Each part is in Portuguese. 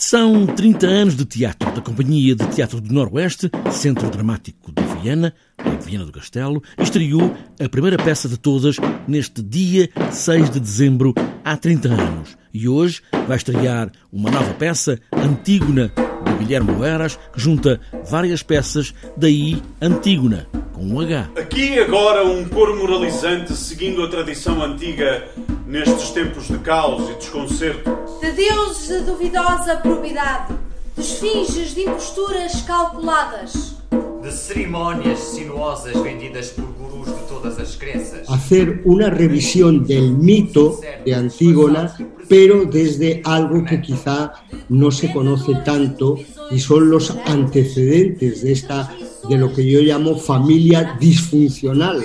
São 30 anos de teatro da Companhia de Teatro do Noroeste, Centro Dramático de Viena, em Viena do Castelo, estreou a primeira peça de todas neste dia 6 de dezembro, há 30 anos. E hoje vai estrear uma nova peça, Antígona, de Guilherme Eras, que junta várias peças, daí Antígona, com um H. Aqui agora um coro moralizante seguindo a tradição antiga nestes tempos de caos e desconcerto. De deuses de duvidosa probidade, de esfinges de imposturas calculadas. De cerimónias sinuosas vendidas por gurus de todas as crenças. Hacer una revisión del mito de Antígona, pero desde algo que quizá no se conoce tanto y son los antecedentes de esta de lo que yo llamo familia disfuncional,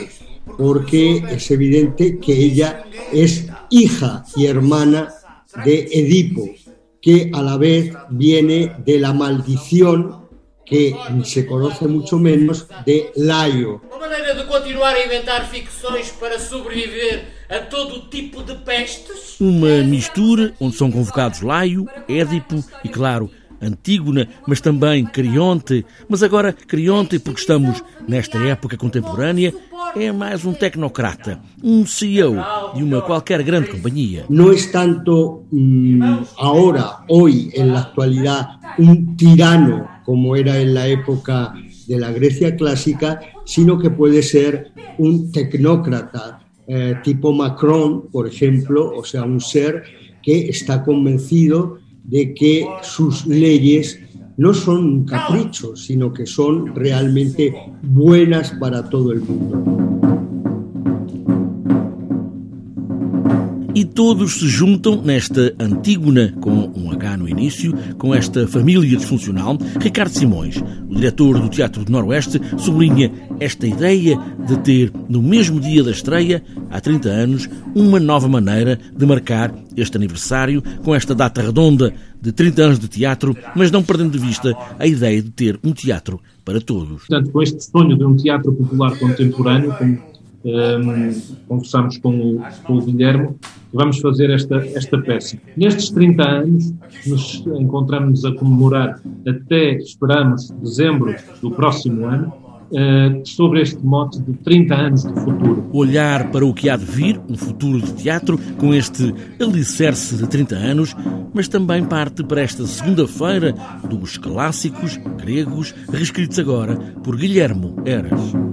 porque es evidente que ella es hija y hermana de Edipo, que a la vez viene de la maldición que se conoce mucho menos de Laio. Uma maneira de continuar a inventar ficções para sobreviver a todo tipo de pestes? Uma mistura onde são convocados Laio, Édipo e, claro, Antígona, mas também Crionte. Mas agora, Crionte, porque estamos nesta época contemporânea, é mais um tecnocrata, um CEO de uma qualquer grande companhia. No es tanto mm, ahora, hoy, en la actualidad, un tirano como era en la época de la Grecia clásica, sino que puede ser un tecnócrata eh, tipo Macron, por ejemplo, o sea, un ser que está convencido de que sus leyes no son caprichos, sino que son realmente buenas para todo el mundo. E todos se juntam nesta Antígona, com um H no início, com esta família disfuncional. Ricardo Simões, o diretor do Teatro do Noroeste, sublinha esta ideia de ter, no mesmo dia da estreia, há 30 anos, uma nova maneira de marcar este aniversário com esta data redonda de 30 anos de teatro, mas não perdendo de vista a ideia de ter um teatro para todos. Portanto, com este sonho de um teatro popular contemporâneo, como um, conversamos com o, com o Guilherme, vamos fazer esta, esta peça. Nestes 30 anos, nos encontramos a comemorar até, esperamos, dezembro do próximo ano, uh, sobre este mote de 30 anos de futuro. Olhar para o que há de vir, um futuro de teatro, com este alicerce de 30 anos, mas também parte para esta segunda-feira dos clássicos gregos, reescritos agora por Guilhermo Eras.